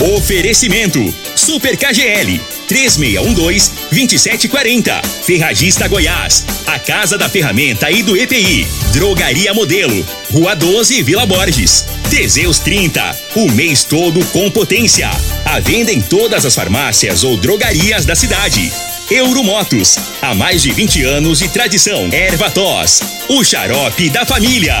Oferecimento: Super KGL 3612-2740. Ferragista Goiás. A Casa da Ferramenta e do EPI. Drogaria Modelo. Rua 12, Vila Borges. Teseus 30. O mês todo com potência. A venda em todas as farmácias ou drogarias da cidade. Euromotos. Há mais de 20 anos de tradição. Ervatos. O xarope da família.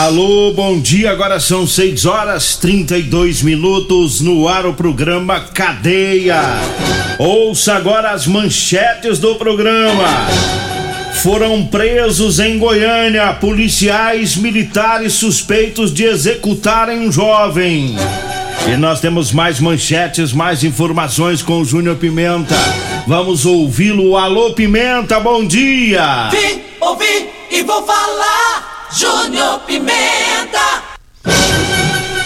Alô, bom dia. Agora são 6 horas 32 minutos no ar o programa Cadeia. Ouça agora as manchetes do programa. Foram presos em Goiânia policiais militares suspeitos de executarem um jovem. E nós temos mais manchetes, mais informações com o Júnior Pimenta. Vamos ouvi-lo. Alô, Pimenta, bom dia. Vim, ouvi e vou falar. Júnior Pimenta.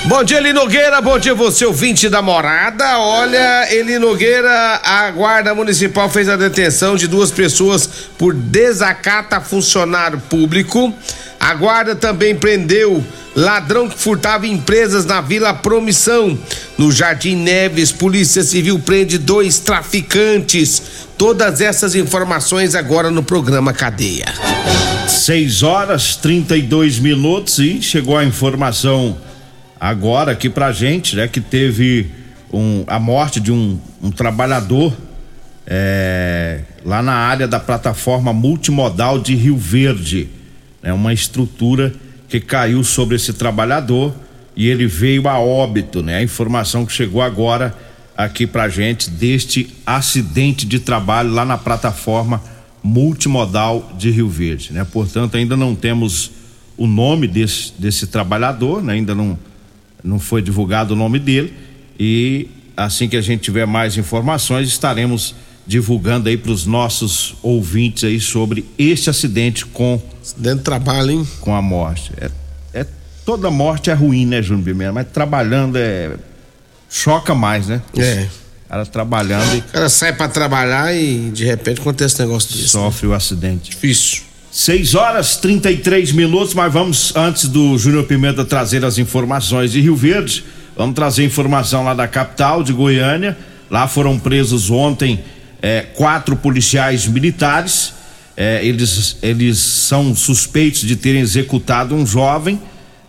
Bom dia, Eli Nogueira. Bom dia, você ouvinte da morada. Olha, Eli Nogueira, a Guarda Municipal fez a detenção de duas pessoas por desacato a funcionário público. A Guarda também prendeu ladrão que furtava empresas na Vila Promissão. No Jardim Neves, Polícia Civil prende dois traficantes. Todas essas informações agora no programa Cadeia. 6 horas 32 minutos e chegou a informação agora aqui pra gente, né? Que teve um, a morte de um, um trabalhador é, lá na área da plataforma multimodal de Rio Verde. É né, uma estrutura que caiu sobre esse trabalhador e ele veio a óbito, né? A informação que chegou agora aqui pra gente deste acidente de trabalho lá na plataforma multimodal de Rio Verde, né? Portanto, ainda não temos o nome desse, desse trabalhador, né? ainda não, não foi divulgado o nome dele e assim que a gente tiver mais informações estaremos divulgando aí para os nossos ouvintes aí sobre este acidente com dentro do trabalho, hein? Com a morte. É, é toda morte é ruim, né, Júnior Pimenta? Mas trabalhando é choca mais, né? É cara trabalhando. E... O cara sai para trabalhar e de repente acontece um negócio desse. Sofre né? o acidente. Difícil. 6 horas 33 minutos, mas vamos, antes do Júnior Pimenta trazer as informações de Rio Verde, vamos trazer informação lá da capital de Goiânia. Lá foram presos ontem é, quatro policiais militares. É, eles, eles são suspeitos de terem executado um jovem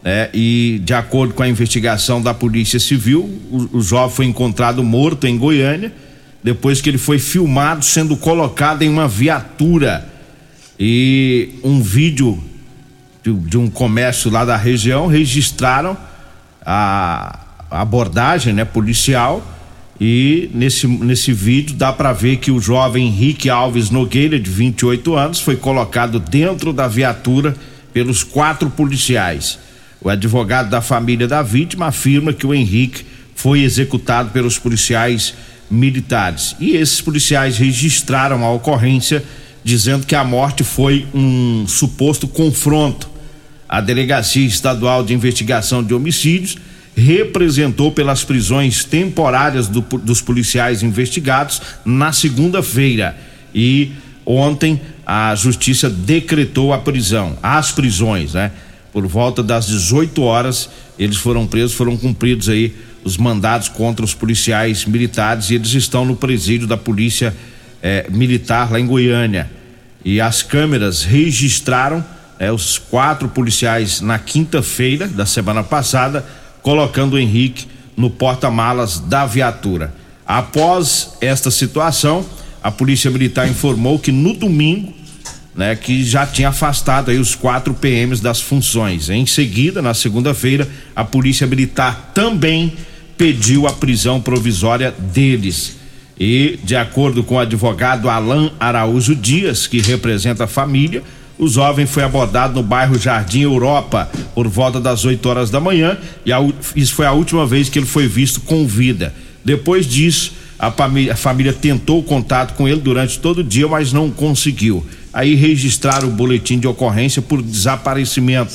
né? E de acordo com a investigação da Polícia Civil, o, o jovem foi encontrado morto em Goiânia depois que ele foi filmado sendo colocado em uma viatura e um vídeo de, de um comércio lá da região registraram a, abordagem, né, policial e nesse, nesse vídeo dá para ver que o jovem Henrique Alves Nogueira, de 28 anos, foi colocado dentro da viatura pelos quatro policiais. O advogado da família da vítima afirma que o Henrique foi executado pelos policiais militares. E esses policiais registraram a ocorrência, dizendo que a morte foi um suposto confronto. A Delegacia Estadual de Investigação de Homicídios representou pelas prisões temporárias do, dos policiais investigados na segunda-feira. E ontem a justiça decretou a prisão, as prisões, né? Por volta das 18 horas, eles foram presos, foram cumpridos aí os mandados contra os policiais militares e eles estão no presídio da polícia eh, militar lá em Goiânia. E as câmeras registraram eh, os quatro policiais na quinta-feira da semana passada, colocando o Henrique no porta-malas da viatura. Após esta situação, a polícia militar informou que no domingo né, que já tinha afastado aí os quatro PMs das funções. Em seguida, na segunda-feira, a Polícia Militar também pediu a prisão provisória deles. E, de acordo com o advogado Alain Araújo Dias, que representa a família, o jovem foi abordado no bairro Jardim Europa por volta das 8 horas da manhã e a, isso foi a última vez que ele foi visto com vida. Depois disso, a a família tentou contato com ele durante todo o dia, mas não conseguiu. Aí registraram o boletim de ocorrência por desaparecimento.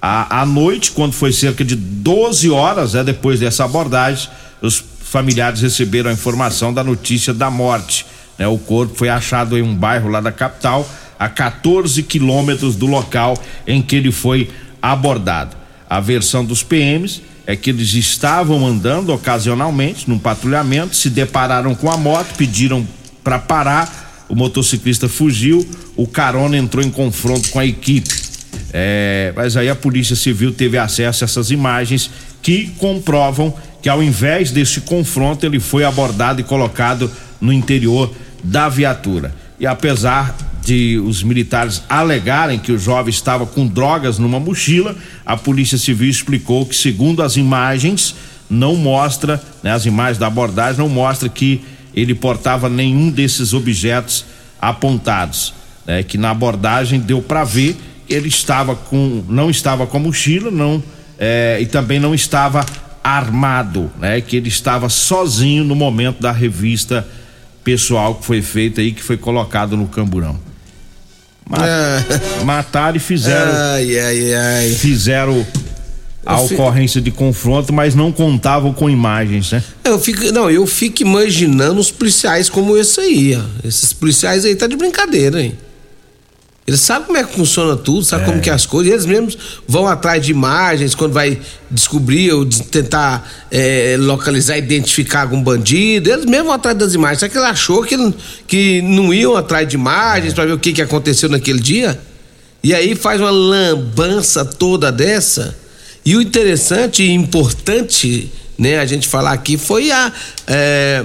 À, à noite, quando foi cerca de 12 horas, é depois dessa abordagem, os familiares receberam a informação da notícia da morte. Né? O corpo foi achado em um bairro lá da capital a 14 quilômetros do local em que ele foi abordado. A versão dos PMs é que eles estavam andando ocasionalmente num patrulhamento, se depararam com a moto, pediram para parar, o motociclista fugiu, o carona entrou em confronto com a equipe. É, mas aí a Polícia Civil teve acesso a essas imagens que comprovam que ao invés desse confronto ele foi abordado e colocado no interior da viatura. E apesar de os militares alegarem que o jovem estava com drogas numa mochila, a Polícia Civil explicou que, segundo as imagens, não mostra, né, as imagens da abordagem não mostra que ele portava nenhum desses objetos apontados, né, que na abordagem deu para ver que ele estava com, não estava com a mochila, não é, e também não estava armado, né, que ele estava sozinho no momento da revista pessoal que foi feita aí, que foi colocado no camburão. Mat, é. Mataram e fizeram. Ai, ai, ai. Fizeram a eu ocorrência fico... de confronto, mas não contavam com imagens, né? Eu fico, não, eu fico imaginando os policiais como esse aí, ó. Esses policiais aí tá de brincadeira, hein? Eles sabem como é que funciona tudo, sabem é. como que é as coisas. Eles mesmos vão atrás de imagens quando vai descobrir ou tentar é, localizar, identificar algum bandido. Eles mesmos vão atrás das imagens. Será que ele achou que, que não iam atrás de imagens é. para ver o que, que aconteceu naquele dia? E aí faz uma lambança toda dessa. E o interessante e importante, né, a gente falar aqui foi a, é,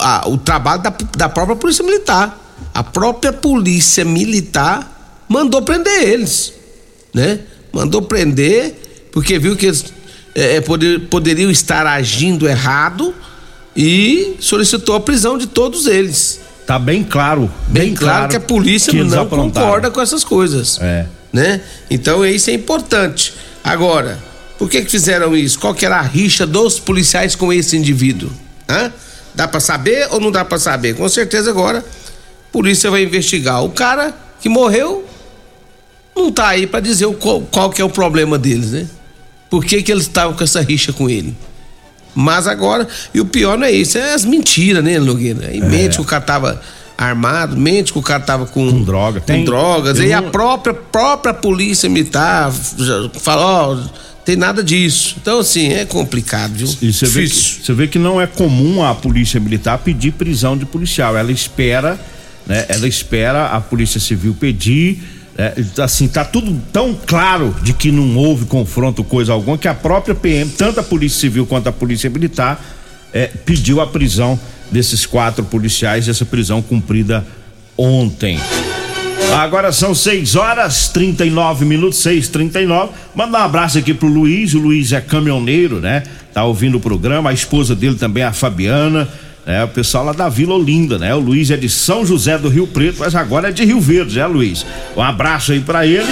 a o trabalho da, da própria Polícia Militar. A própria Polícia Militar mandou prender eles, né? Mandou prender porque viu que eles é, é, poder, poderiam estar agindo errado e solicitou a prisão de todos eles. Tá bem claro, bem, bem claro, claro, que a polícia que não concorda com essas coisas, é. né? Então isso é importante. Agora, por que que fizeram isso? Qual que era a rixa dos policiais com esse indivíduo? Hã? Dá para saber ou não dá para saber? Com certeza agora a polícia vai investigar. O cara que morreu não tá aí para dizer qual, qual, que é o problema deles, né? Por que, que eles estavam com essa rixa com ele? Mas agora, e o pior não é isso, é as mentiras, né, Nogueira? Aí é. mente que o cara tava armado, mente que o cara tava com, com droga. Com tem, drogas. Tem e a própria, própria polícia militar fala, ó, tem nada disso. Então, assim, é complicado, viu? E você vê, que, você vê que não é comum a polícia militar pedir prisão de policial. Ela espera, né? Ela espera a polícia civil pedir é, assim, tá tudo tão claro de que não houve confronto, coisa alguma, que a própria PM, tanto a Polícia Civil quanto a Polícia Militar, é, pediu a prisão desses quatro policiais, essa prisão cumprida ontem. Agora são 6 horas 39 minutos, 6 39 Manda um abraço aqui pro Luiz. O Luiz é caminhoneiro, né? Tá ouvindo o programa. A esposa dele também, a Fabiana é, o pessoal lá da Vila Olinda, né? O Luiz é de São José do Rio Preto, mas agora é de Rio Verde, né, Luiz? Um abraço aí para ele.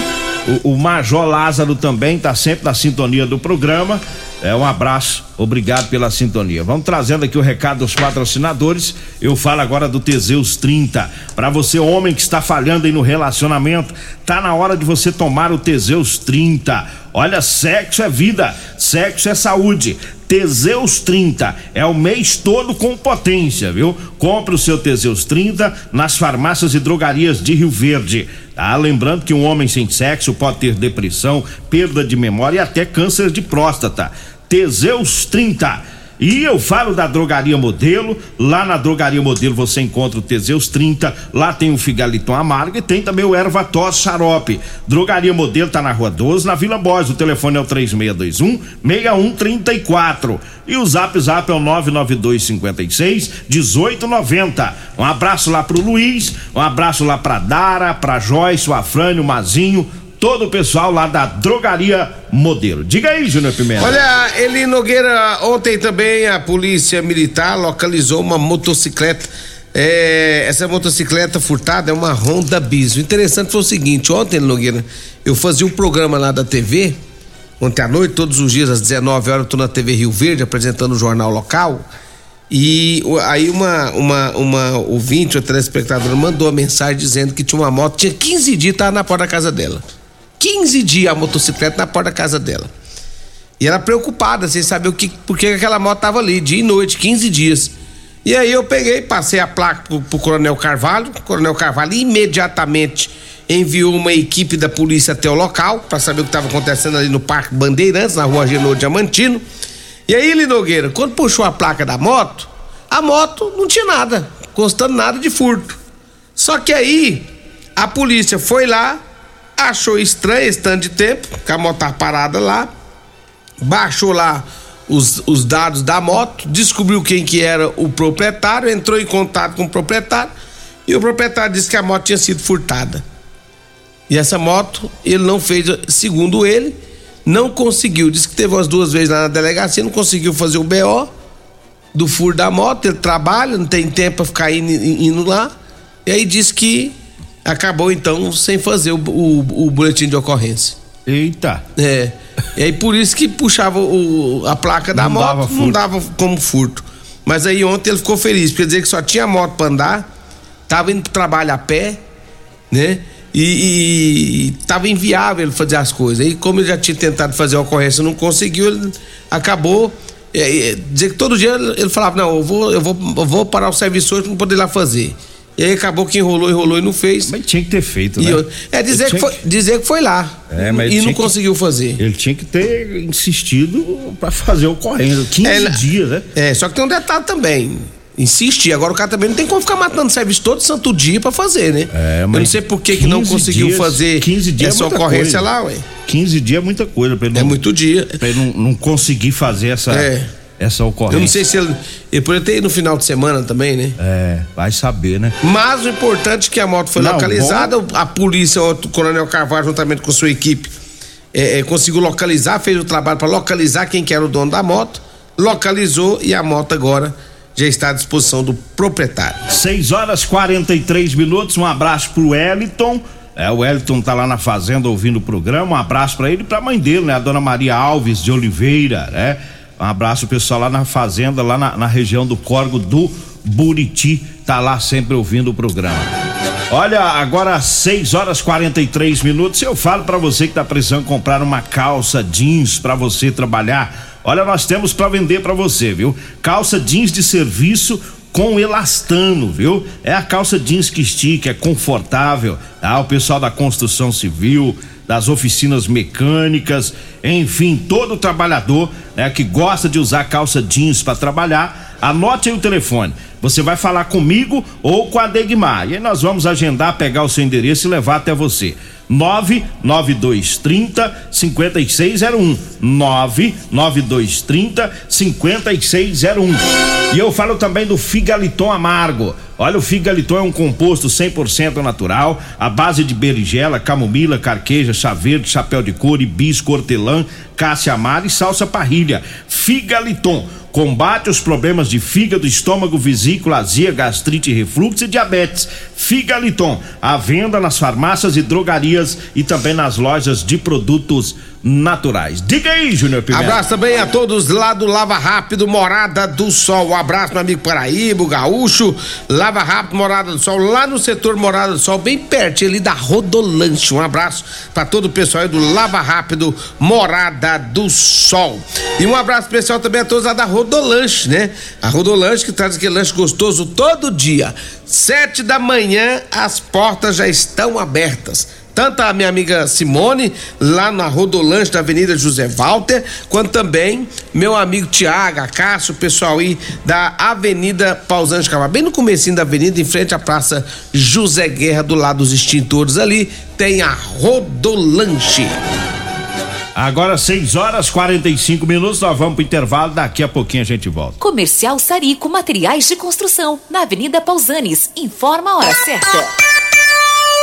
O, o, Major Lázaro também tá sempre na sintonia do programa. É um abraço, obrigado pela sintonia. Vamos trazendo aqui o recado dos patrocinadores. Eu falo agora do Teseus 30. Para você, homem que está falhando aí no relacionamento, tá na hora de você tomar o Teseus 30. Olha, sexo é vida, sexo é saúde. Teseus 30 é o mês todo com potência, viu? Compre o seu Teseus 30 nas farmácias e drogarias de Rio Verde. Tá? Lembrando que um homem sem sexo pode ter depressão, perda de memória e até câncer de próstata. Teseus 30 e eu falo da Drogaria Modelo. Lá na Drogaria Modelo você encontra o Teseus 30. Lá tem o Figaliton Amargo e tem também o Erva Tos Xarope. Drogaria Modelo tá na Rua 12, na Vila Borges. O telefone é o 3621 6134. E o Zap Zap é o 992 56 1890. Um abraço lá pro Luiz, um abraço lá pra Dara, pra Joyce, o Afrânio, o Mazinho, todo o pessoal lá da Drogaria Modelo. Diga aí, Júnior Pimenta. Olha, Eli Nogueira, ontem também a polícia militar localizou uma motocicleta. É, essa motocicleta furtada é uma Honda Bis. O interessante foi o seguinte: ontem, Nogueira, eu fazia um programa lá da TV, ontem à noite, todos os dias às 19 horas, eu tô na TV Rio Verde apresentando o jornal local. E aí uma, uma, uma ouvinte, uma telespectadora, mandou uma mensagem dizendo que tinha uma moto, tinha 15 dias, tava na porta da casa dela. 15 dias a motocicleta na porta da casa dela. E ela preocupada, sem saber o que, por que aquela moto tava ali, dia e noite, 15 dias. E aí eu peguei, passei a placa pro, pro Coronel Carvalho, o Coronel Carvalho imediatamente enviou uma equipe da polícia até o local para saber o que estava acontecendo ali no Parque Bandeirantes, na rua Genô Diamantino. E aí, Linogueira, quando puxou a placa da moto, a moto não tinha nada, constando nada de furto. Só que aí a polícia foi lá, achou estranho esse tanto de tempo, que a moto parada lá, baixou lá os, os dados da moto, descobriu quem que era o proprietário, entrou em contato com o proprietário e o proprietário disse que a moto tinha sido furtada. E essa moto ele não fez, segundo ele, não conseguiu. Disse que teve umas duas vezes lá na delegacia, não conseguiu fazer o BO do furo da moto, ele trabalha, não tem tempo para ficar indo, indo, lá. E aí disse que acabou então sem fazer o, o, o boletim de ocorrência. Eita. É. E aí por isso que puxava o, a placa da Não moto, dava não dava como furto. Mas aí ontem ele ficou feliz, porque dizer que só tinha moto pra andar, tava indo pro trabalho a pé, né? E, e, e tava inviável ele fazer as coisas. Aí, como ele já tinha tentado fazer a ocorrência e não conseguiu, ele acabou. É, é, dizer que todo dia ele, ele falava: Não, eu vou, eu, vou, eu vou parar o serviço hoje pra não poder ir lá fazer. E aí acabou que enrolou, enrolou e não fez. Mas tinha que ter feito, né? eu- é dizer que, foi, dizer que foi lá. É, mas e não que- conseguiu fazer. Ele tinha que ter insistido pra fazer o correndo. 15 É, dias, né? É, só que tem um detalhe também. Insistir. Agora o cara também não tem como ficar matando serviço todo santo dia pra fazer, né? É, Eu mas não sei por que, que não 15 conseguiu dias- fazer 15 dias essa é ocorrência coisa. lá, ué. 15 dias é muita coisa pra ele É não, muito dia. pra ele não, não conseguir fazer essa, É. essa ocorrência. Eu não sei se ele. Ele poderia ter ido no final de semana também, né? É, vai saber, né? Mas o importante é que a moto foi Não, localizada, a polícia, o Coronel Carvalho, juntamente com sua equipe, é, é, conseguiu localizar, fez o trabalho para localizar quem que era o dono da moto, localizou e a moto agora já está à disposição do proprietário. 6 horas 43 minutos. Um abraço pro Wellington. É, o Wellington tá lá na fazenda ouvindo o programa. Um abraço pra ele e pra mãe dele, né? A dona Maria Alves de Oliveira, né? Um abraço pessoal lá na fazenda, lá na, na região do Corgo do Buriti. Tá lá sempre ouvindo o programa. Olha, agora 6 horas 43 minutos. Eu falo pra você que tá precisando comprar uma calça jeans pra você trabalhar. Olha, nós temos pra vender pra você, viu? Calça jeans de serviço com elastano, viu? É a calça jeans que estica, é confortável. Tá? O pessoal da construção civil, das oficinas mecânicas, enfim, todo trabalhador né, que gosta de usar calça jeans para trabalhar, anote aí o telefone. Você vai falar comigo ou com a Degmar. E aí nós vamos agendar, pegar o seu endereço e levar até você. 99230 5601. 99230 5601. E eu falo também do Figaliton Amargo. Olha, o Figaliton é um composto 100% natural, à base de berigela, camomila, carqueja, chá verde, chapéu de couro, hibisco, hortelã, cássia amara e salsa parrilha. Figaliton combate os problemas de fígado, estômago, vesícula, azia, gastrite, refluxo e diabetes. Figaliton, à venda nas farmácias e drogarias e também nas lojas de produtos naturais. Diga aí, Júnior Pimenta. Abraço também a todos lá do Lava Rápido, Morada do Sol. Um abraço, meu amigo Paraíba, Gaúcho. Lava Rápido, Morada do Sol, lá no setor Morada do Sol, bem perto ali da Rodolanche. Um abraço para todo o pessoal aí do Lava Rápido, Morada do Sol. E um abraço especial também a todos lá da Rodolanche, né? A Rodolanche que traz aquele lanche gostoso todo dia. Sete da manhã, as portas já estão abertas tanto a minha amiga Simone, lá na Rodolanche da Avenida José Walter, quanto também meu amigo Tiago, Cássio, o pessoal aí da Avenida Pausante Camargo, bem no comecinho da avenida, em frente à Praça José Guerra, do lado dos extintores ali, tem a Rodolanche. Agora 6 horas 45 minutos, nós vamos pro intervalo, daqui a pouquinho a gente volta. Comercial Sarico Materiais de Construção, na Avenida Pausanes. Informa a hora certa.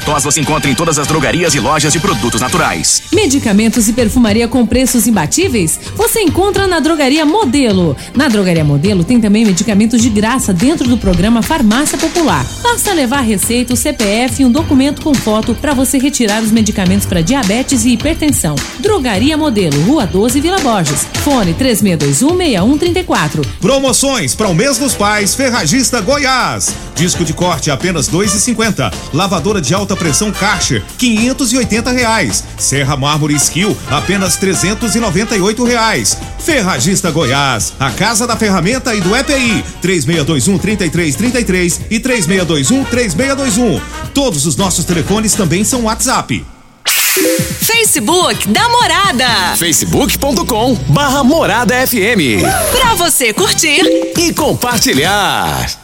tos você encontra em todas as drogarias e lojas de produtos naturais. Medicamentos e perfumaria com preços imbatíveis? Você encontra na Drogaria Modelo. Na Drogaria Modelo tem também medicamentos de graça dentro do programa Farmácia Popular. Basta levar receita, o CPF e um documento com foto para você retirar os medicamentos para diabetes e hipertensão. Drogaria Modelo, Rua 12, Vila Borges. Fone 36216134. Promoções para o mês dos pais, Ferragista Goiás. Disco de corte apenas 2,50. Lavadora de alta pressão Karcher, 580 reais. Serra Mármore Skill, apenas 398 reais. Ferragista Goiás, a casa da ferramenta e do EPI, 3621 3333 e 3621 3621. Todos os nossos telefones também são WhatsApp. Facebook da Morada. facebook.com barra Morada FM. Pra você curtir e compartilhar.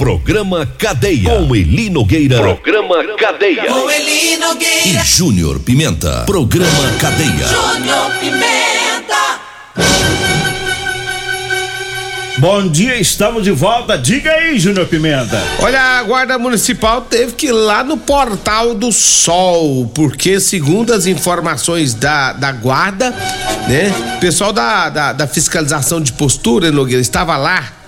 Programa Cadeia. Com Eli Nogueira. Programa Cadeia. Com Eli Nogueira. E Júnior Pimenta. Programa Cadeia. Júnior Pimenta. Bom dia, estamos de volta. Diga aí, Júnior Pimenta. Olha, a Guarda Municipal teve que ir lá no Portal do Sol, porque segundo as informações da, da Guarda, né? O pessoal da, da, da fiscalização de postura, Nogueira, estava lá,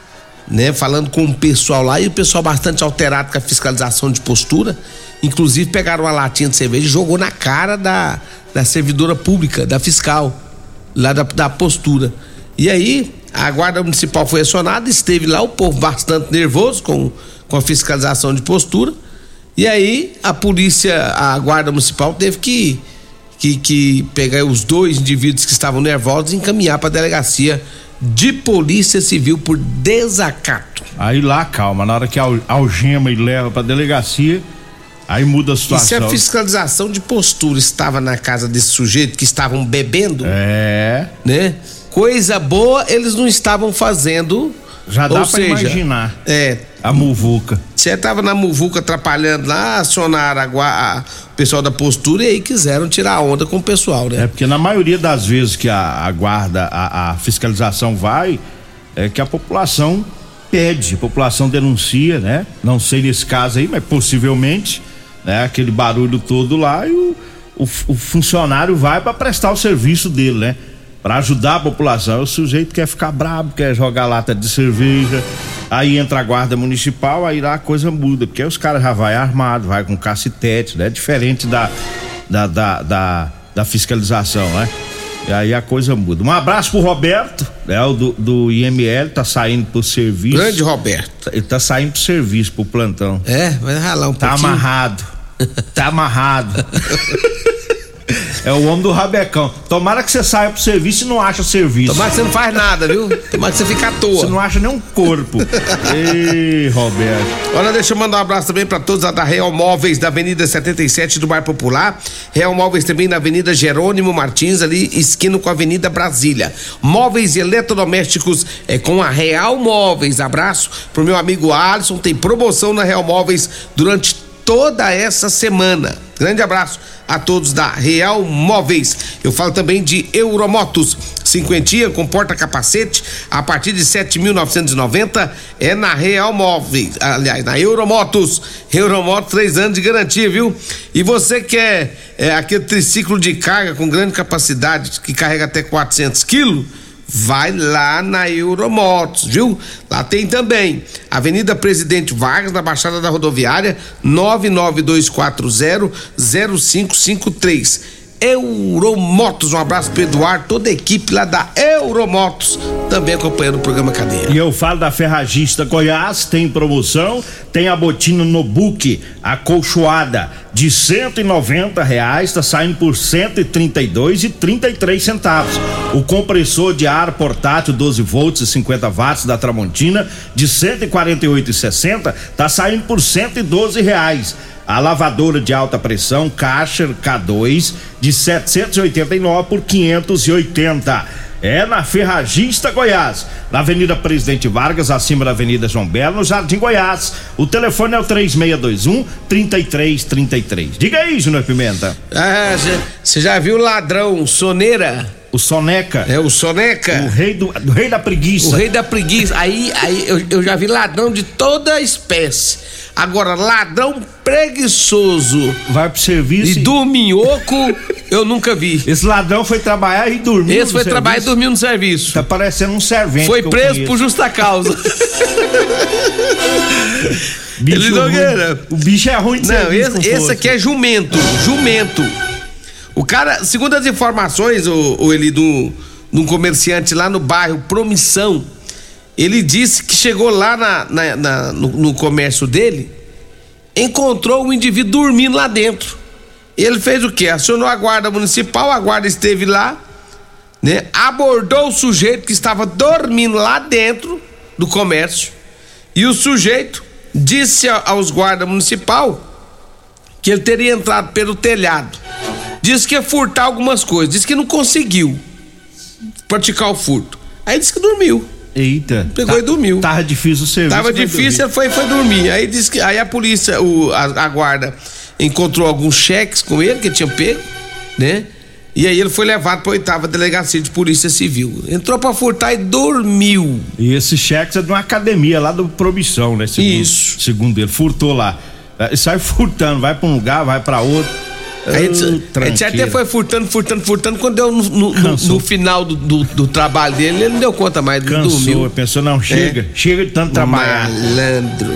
né? Falando com o pessoal lá e o pessoal bastante alterado com a fiscalização de postura. Inclusive pegaram uma latinha de cerveja e jogou na cara da, da servidora pública, da fiscal, lá da, da postura. E aí, a guarda municipal foi acionada, esteve lá, o povo bastante nervoso com, com a fiscalização de postura. E aí a polícia, a guarda municipal teve que, que, que pegar os dois indivíduos que estavam nervosos e encaminhar para a delegacia de polícia civil por desacato. Aí lá, calma, na hora que al- algema e leva pra delegacia, aí muda a E se situação. a fiscalização de postura estava na casa desse sujeito que estavam bebendo, É. né? Coisa boa eles não estavam fazendo. Já dá Ou pra seja, imaginar. É. A muvuca. Você tava na muvuca atrapalhando lá, acionaram a, a- o pessoal da postura e aí quiseram tirar a onda com o pessoal, né? É porque na maioria das vezes que a, a guarda, a, a fiscalização vai, é que a população pede, a população denuncia, né? Não sei nesse caso aí, mas possivelmente, né? Aquele barulho todo lá e o, o, o funcionário vai para prestar o serviço dele, né? Para ajudar a população. O sujeito quer ficar brabo, quer jogar lata de cerveja. Aí entra a guarda municipal, aí lá a coisa muda, porque aí os caras já vai armado, vai com cacetete, né? Diferente da, da, da, da, da fiscalização, né? E aí a coisa muda. Um abraço pro Roberto, né? O do, do IML, tá saindo pro serviço. Grande Roberto. Ele tá saindo pro serviço, pro plantão. É, vai ralar um Tá pouquinho. amarrado. Tá amarrado. É o homem do rabecão. Tomara que você saia pro serviço e não acha serviço. Tomara que você não faz nada, viu? Tomara que você fica à toa. Você não acha nem um corpo. Ei, Roberto. Olha, deixa eu mandar um abraço também para todos da Real Móveis da Avenida 77 do Bar Popular. Real Móveis também na Avenida Jerônimo Martins, ali esquina com a Avenida Brasília. Móveis e eletrodomésticos é com a Real Móveis. Abraço pro meu amigo Alisson. Tem promoção na Real Móveis durante toda essa semana. Grande abraço a todos da Real Móveis. Eu falo também de Euromotos, cinquentinha com porta-capacete a partir de 7.990 é na Real Móveis, aliás, na Euromotos. Euromotos, três anos de garantia, viu? E você quer é, aquele triciclo de carga com grande capacidade que carrega até 400 quilos? Vai lá na Euromotos, viu? Lá tem também Avenida Presidente Vargas, na Baixada da Rodoviária, 992400553. Euromotos, um abraço pro Eduardo, toda a equipe lá da Euromotos, também acompanhando o programa Cadeia. E eu falo da Ferragista Goiás, tem promoção, tem a botina no book, acolchoada de 190 reais, tá saindo por 132 e 33 centavos. O compressor de ar portátil 12 volts e 50 watts da Tramontina de 148,60 tá saindo por 112 reais. A lavadora de alta pressão Karcher K2 de 789 por 580. É na Ferragista Goiás, na Avenida Presidente Vargas, acima da Avenida João Belo, no Jardim Goiás. O telefone é o 3621 3333. Diga aí, Júnior Pimenta. Ah, você já viu ladrão soneira? O Soneca. É o Soneca. O rei do, do rei da preguiça. O rei da preguiça. Aí, aí eu, eu já vi ladrão de toda espécie. Agora, ladrão preguiçoso. Vai pro serviço. E dorminhoco, eu nunca vi. Esse ladrão foi trabalhar e dormiu. Esse foi trabalhar e dormiu no serviço. Tá parecendo um servente. Foi preso por justa causa. bicho Ele Nogueira. O bicho é ruim de Não, serviço esse, esse aqui é jumento. Jumento. O cara, segundo as informações, o, o ele do, de um comerciante lá no bairro Promissão, ele disse que chegou lá na, na- na- no, no comércio dele, encontrou um indivíduo dormindo lá dentro. Ele fez o quê? Acionou a guarda municipal, a guarda esteve lá, né? Abordou o sujeito que estava dormindo lá dentro do comércio. E o sujeito disse aos guarda municipal que ele teria entrado pelo telhado. Disse que ia furtar algumas coisas, disse que não conseguiu praticar o furto. Aí disse que dormiu. Eita. Pegou e dormiu. Tava difícil o serviço. Tava difícil, ele foi, foi dormir. Aí disse que aí a polícia, o, a, a guarda encontrou alguns cheques com ele que ele tinha pego, né? E aí ele foi levado para oitava delegacia de polícia civil. Entrou para furtar e dormiu. E esse cheque é de uma academia lá do Promissão, né? Segundo, Isso. Segundo ele, furtou lá. É, Sai furtando, vai pra um lugar, vai pra outro. A gente, Ô, a gente até foi furtando, furtando, furtando. Quando deu no, no- no- no final do, do- do trabalho dele, ele não deu conta mais, Cansou, dormiu. pensou, não, chega, chega de tanto trabalhar. Malandro.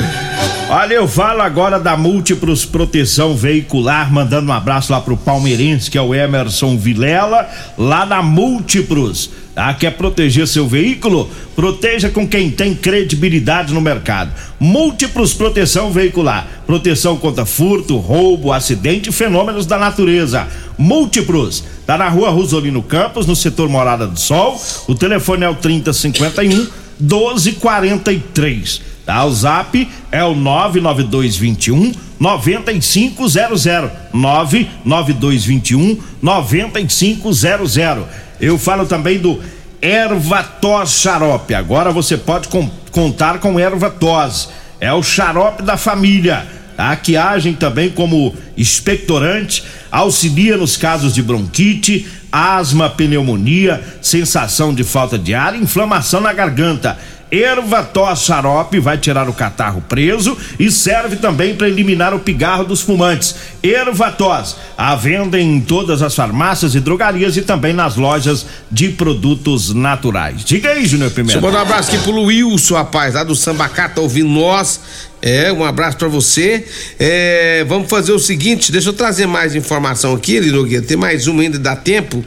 Olha, eu falo agora da Múltiplos Proteção Veicular, mandando um abraço lá pro palmeirense, que é o Emerson Vilela, lá na Múltiplos. Tá? Quer proteger seu veículo? Proteja com quem tem credibilidade no mercado. Múltiplos Proteção Veicular. Proteção contra furto, roubo, acidente e fenômenos da natureza. Múltiplos. Tá na rua Rosolino Campos, no setor Morada do Sol. O telefone é o 3051 1243. Tá? O zap é o 99221 9500. 99221 9500. Eu falo também do Erva Tos Xarope. Agora você pode com- contar com Erva Tos. É o xarope da família. Tá? Que agem também como expectorante, auxilia nos casos de bronquite, asma, pneumonia, sensação de falta de ar, inflamação na garganta. Ervatos xarope vai tirar o catarro preso e serve também para eliminar o pigarro dos fumantes. Ervatos, à venda em todas as farmácias e drogarias e também nas lojas de produtos naturais. Diga aí, Júnior Deixa eu Pimenta. mandar um abraço aqui pro Wilson, rapaz, lá do Sambacá, tá ouvindo nós. É, um abraço pra você. É, vamos fazer o seguinte, deixa eu trazer mais informação aqui, Eli Nogueira. Tem mais uma ainda, dá tempo.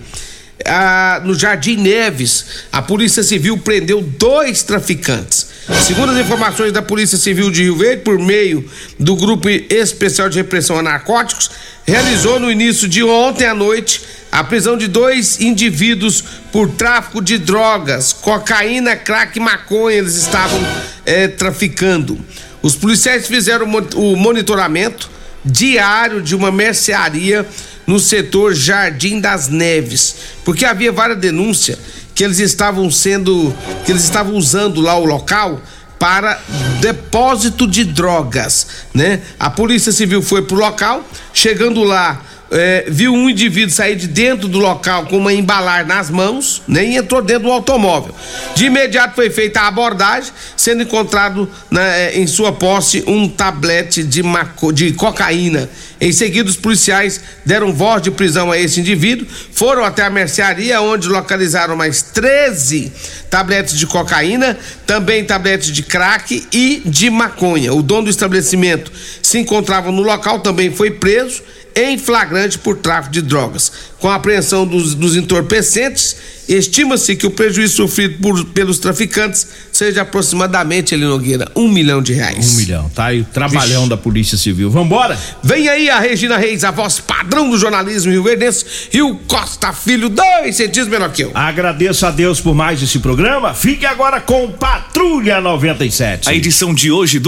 Ah, no Jardim Neves. A Polícia Civil prendeu dois traficantes. Segundo as informações da Polícia Civil de Rio Verde, por meio do Grupo Especial de Repressão a Narcóticos, realizou no início de ontem à noite a prisão de dois indivíduos por tráfico de drogas, cocaína, crack e maconha. Eles estavam eh, traficando. Os policiais fizeram o monitoramento diário de uma mercearia no setor Jardim das Neves, porque havia várias denúncias que eles estavam sendo, que eles estavam usando lá o local para depósito de drogas, né? A Polícia Civil foi pro local, chegando lá, é, viu um indivíduo sair de dentro do local com uma embalagem nas mãos, né, entrou dentro do automóvel. De imediato foi feita a abordagem, sendo encontrado né, em sua posse um tablete de, maco, de cocaína. Em seguida, os policiais deram voz de prisão a esse indivíduo, foram até a mercearia, onde localizaram mais 13 tabletes de cocaína, também tabletes de crack e de maconha. O dono do estabelecimento se encontrava no local, também foi preso em flagrante por tráfico de drogas. Com a apreensão dos, dos entorpecentes, estima-se que o prejuízo sofrido por, pelos traficantes seja aproximadamente, Eli Nogueira, um milhão de reais. Um milhão, tá aí o trabalhão Ixi. da Polícia Civil. Vambora? Vem aí a Regina Reis, a voz padrão do jornalismo rio verdense, e o Costa Filho, dois centímetros menor que eu. Agradeço a Deus por mais esse programa. Fique agora com Patrulha 97. A edição de hoje do